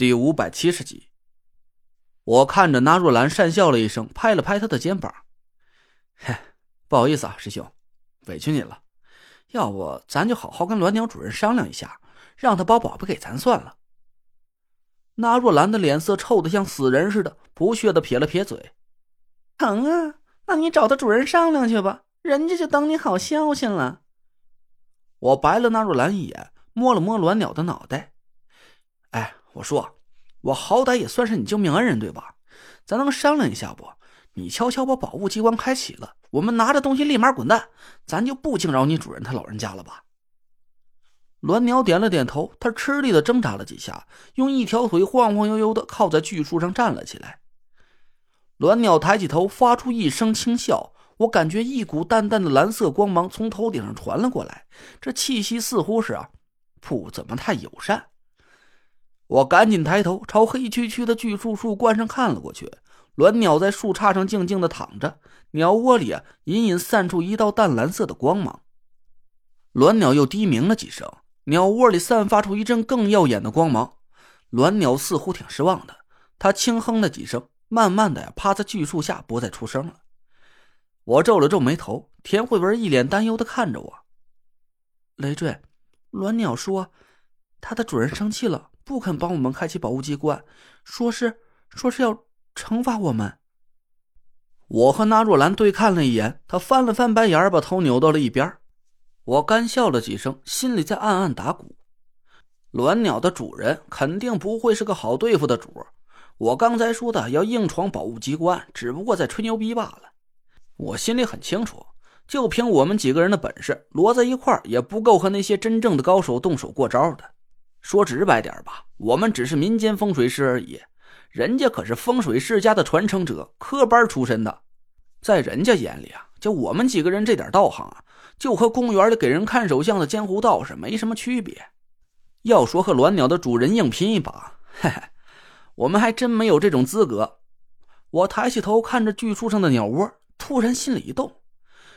第五百七十集，我看着纳若兰讪笑了一声，拍了拍他的肩膀：“嘿，不好意思啊，师兄，委屈你了。要不咱就好好跟鸾鸟主人商量一下，让他把宝贝给咱算了。”纳若兰的脸色臭的像死人似的，不屑的撇了撇嘴：“疼啊，那你找他主人商量去吧，人家就等你好消息了。”我白了纳若兰一眼，摸了摸鸾鸟的脑袋：“哎。”我说，我好歹也算是你救命恩人，对吧？咱能商量一下不？你悄悄把宝物机关开启了，我们拿着东西立马滚蛋，咱就不惊扰你主人他老人家了吧？鸾鸟点了点头，他吃力的挣扎了几下，用一条腿晃晃悠悠的靠在巨树上站了起来。鸾鸟抬起头，发出一声轻笑，我感觉一股淡淡的蓝色光芒从头顶上传了过来，这气息似乎是啊，不怎么太友善。我赶紧抬头朝黑黢黢的巨树树冠上看了过去，鸾鸟在树杈上静静的躺着，鸟窝里啊隐隐散出一道淡蓝色的光芒。鸾鸟又低鸣了几声，鸟窝里散发出一阵更耀眼的光芒。鸾鸟似乎挺失望的，它轻哼了几声，慢慢的呀趴在巨树下，不再出声了。我皱了皱眉头，田慧文一脸担忧的看着我。累赘，鸾鸟说，它的主人生气了。不肯帮我们开启宝物机关，说是说是要惩罚我们。我和纳若兰对看了一眼，他翻了翻白眼，把头扭到了一边。我干笑了几声，心里在暗暗打鼓。鸾鸟的主人肯定不会是个好对付的主。我刚才说的要硬闯宝物机关，只不过在吹牛逼罢了。我心里很清楚，就凭我们几个人的本事，摞在一块也不够和那些真正的高手动手过招的。说直白点吧，我们只是民间风水师而已，人家可是风水世家的传承者，科班出身的，在人家眼里啊，就我们几个人这点道行啊，就和公园里给人看手相的江湖道士没什么区别。要说和鸾鸟的主人硬拼一把，嘿嘿，我们还真没有这种资格。我抬起头看着巨树上的鸟窝，突然心里一动，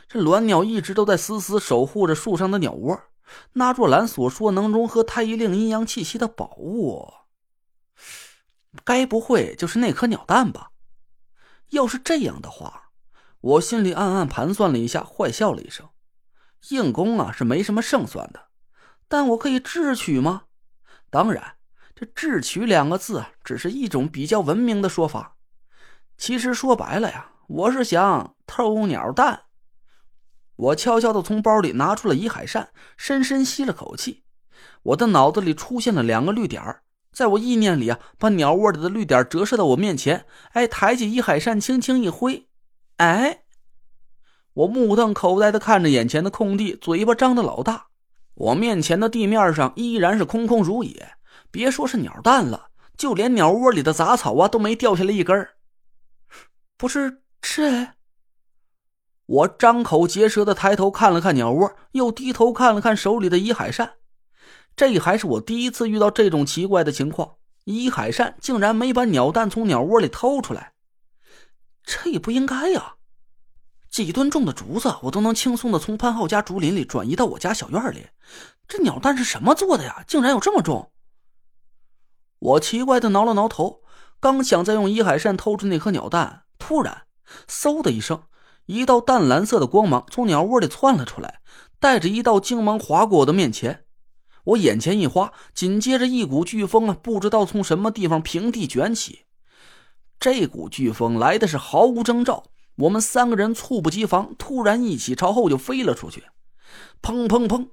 这鸾鸟一直都在死死守护着树上的鸟窝。那若兰所说能融合太医令阴阳气息的宝物，该不会就是那颗鸟蛋吧？要是这样的话，我心里暗暗盘算了一下，坏笑了一声。硬攻啊是没什么胜算的，但我可以智取吗？当然，这智取两个字只是一种比较文明的说法。其实说白了呀，我是想偷鸟蛋。我悄悄的从包里拿出了遗海扇，深深吸了口气。我的脑子里出现了两个绿点在我意念里啊，把鸟窝里的绿点折射到我面前。哎，抬起遗海扇，轻轻一挥，哎，我目瞪口呆的看着眼前的空地，嘴巴张得老大。我面前的地面上依然是空空如也，别说是鸟蛋了，就连鸟窝里的杂草啊都没掉下来一根不是这。我张口结舌的抬头看了看鸟窝，又低头看了看手里的伊海扇。这还是我第一次遇到这种奇怪的情况，伊海扇竟然没把鸟蛋从鸟窝里偷出来。这也不应该呀！几吨重的竹子，我都能轻松的从潘浩家竹林里转移到我家小院里。这鸟蛋是什么做的呀？竟然有这么重！我奇怪的挠了挠头，刚想再用伊海扇偷出那颗鸟蛋，突然，嗖的一声。一道淡蓝色的光芒从鸟窝里窜了出来，带着一道金芒划过我的面前。我眼前一花，紧接着一股飓风啊，不知道从什么地方平地卷起。这股飓风来的是毫无征兆，我们三个人猝不及防，突然一起朝后就飞了出去。砰砰砰，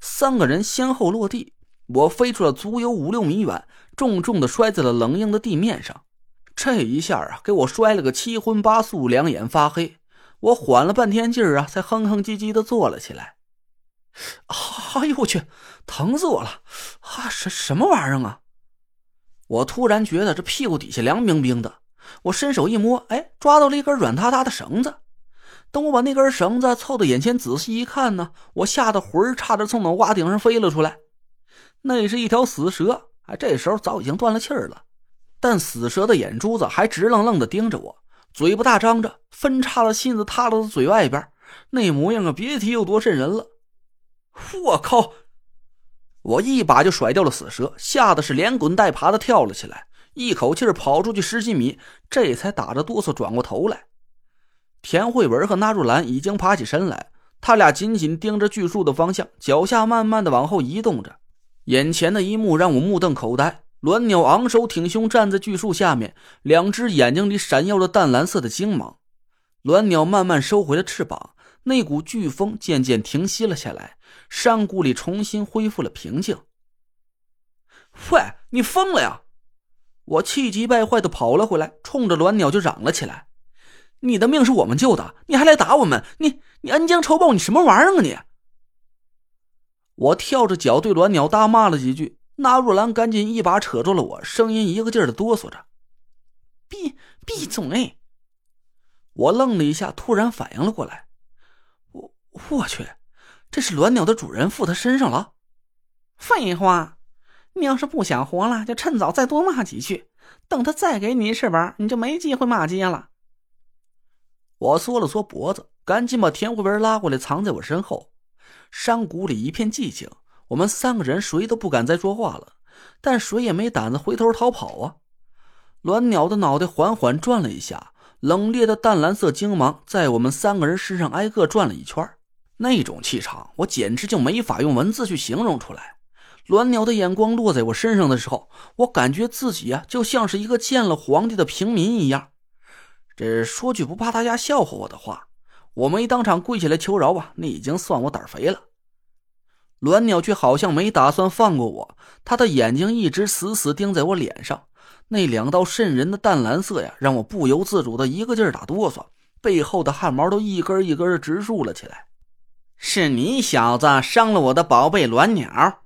三个人先后落地，我飞出了足有五六米远，重重的摔在了冷硬的地面上。这一下啊，给我摔了个七荤八素，两眼发黑。我缓了半天劲儿啊，才哼哼唧唧的坐了起来。哎呦我去，疼死我了！啊，什什么玩意儿啊？我突然觉得这屁股底下凉冰冰的。我伸手一摸，哎，抓到了一根软塌塌的绳子。等我把那根绳子凑到眼前仔细一看呢，我吓得魂儿差点从脑瓜顶上飞了出来。那是一条死蛇，哎，这时候早已经断了气儿了，但死蛇的眼珠子还直愣愣的盯着我。嘴不大张着，分叉的信子塌到了嘴外边，那模样啊，别提有多瘆人了。我靠！我一把就甩掉了死蛇，吓得是连滚带爬的跳了起来，一口气跑出去十几米，这才打着哆嗦转过头来。田慧文和纳若兰已经爬起身来，他俩紧紧盯着巨树的方向，脚下慢慢的往后移动着。眼前的一幕让我目瞪口呆：鸾鸟昂首挺胸站在巨树下面，两只眼睛里闪耀着淡蓝色的精芒。鸾鸟慢慢收回了翅膀。那股飓风渐渐停息了下来，山谷里重新恢复了平静。喂，你疯了呀！我气急败坏的跑了回来，冲着鸾鸟就嚷了起来：“你的命是我们救的，你还来打我们！你你恩将仇报，你什么玩意儿啊你！”我跳着脚对鸾鸟大骂了几句，那若兰赶紧一把扯住了我，声音一个劲儿的哆嗦着：“闭闭嘴！”我愣了一下，突然反应了过来。我去，这是鸾鸟的主人附他身上了。废话，你要是不想活了，就趁早再多骂几句，等他再给你翅膀，你就没机会骂街了。我缩了缩脖子，赶紧把田慧文拉过来，藏在我身后。山谷里一片寂静，我们三个人谁都不敢再说话了，但谁也没胆子回头逃跑啊。鸾鸟的脑袋缓缓转了一下，冷冽的淡蓝色精芒在我们三个人身上挨个转了一圈。那种气场，我简直就没法用文字去形容出来。鸾鸟的眼光落在我身上的时候，我感觉自己啊，就像是一个见了皇帝的平民一样。这说句不怕大家笑话我的话，我没当场跪下来求饶吧，那已经算我胆肥了。鸾鸟却好像没打算放过我，他的眼睛一直死死盯在我脸上，那两道渗人的淡蓝色呀，让我不由自主的一个劲儿打哆嗦，背后的汗毛都一根一根的直竖了起来。是你小子伤了我的宝贝鸾鸟！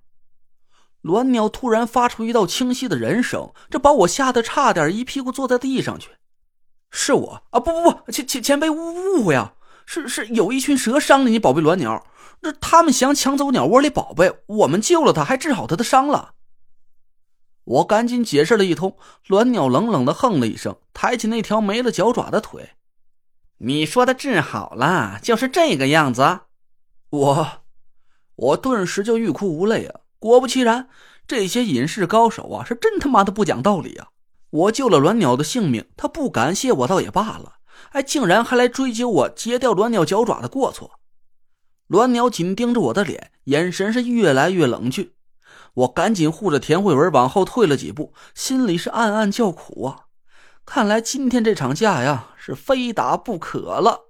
鸾鸟突然发出一道清晰的人声，这把我吓得差点一屁股坐在地上去。是我啊！不不不，前前前辈误误会啊！是是有一群蛇伤了你宝贝鸾鸟，这他们想抢走鸟窝里宝贝，我们救了他，还治好他的伤了。我赶紧解释了一通，鸾鸟冷冷的哼了一声，抬起那条没了脚爪的腿。你说的治好了，就是这个样子。我，我顿时就欲哭无泪啊！果不其然，这些隐士高手啊，是真他妈的不讲道理啊！我救了鸾鸟的性命，他不感谢我倒也罢了，哎，竟然还来追究我截掉鸾鸟脚爪的过错。鸾鸟紧盯着我的脸，眼神是越来越冷峻。我赶紧护着田慧文往后退了几步，心里是暗暗叫苦啊！看来今天这场架呀，是非打不可了。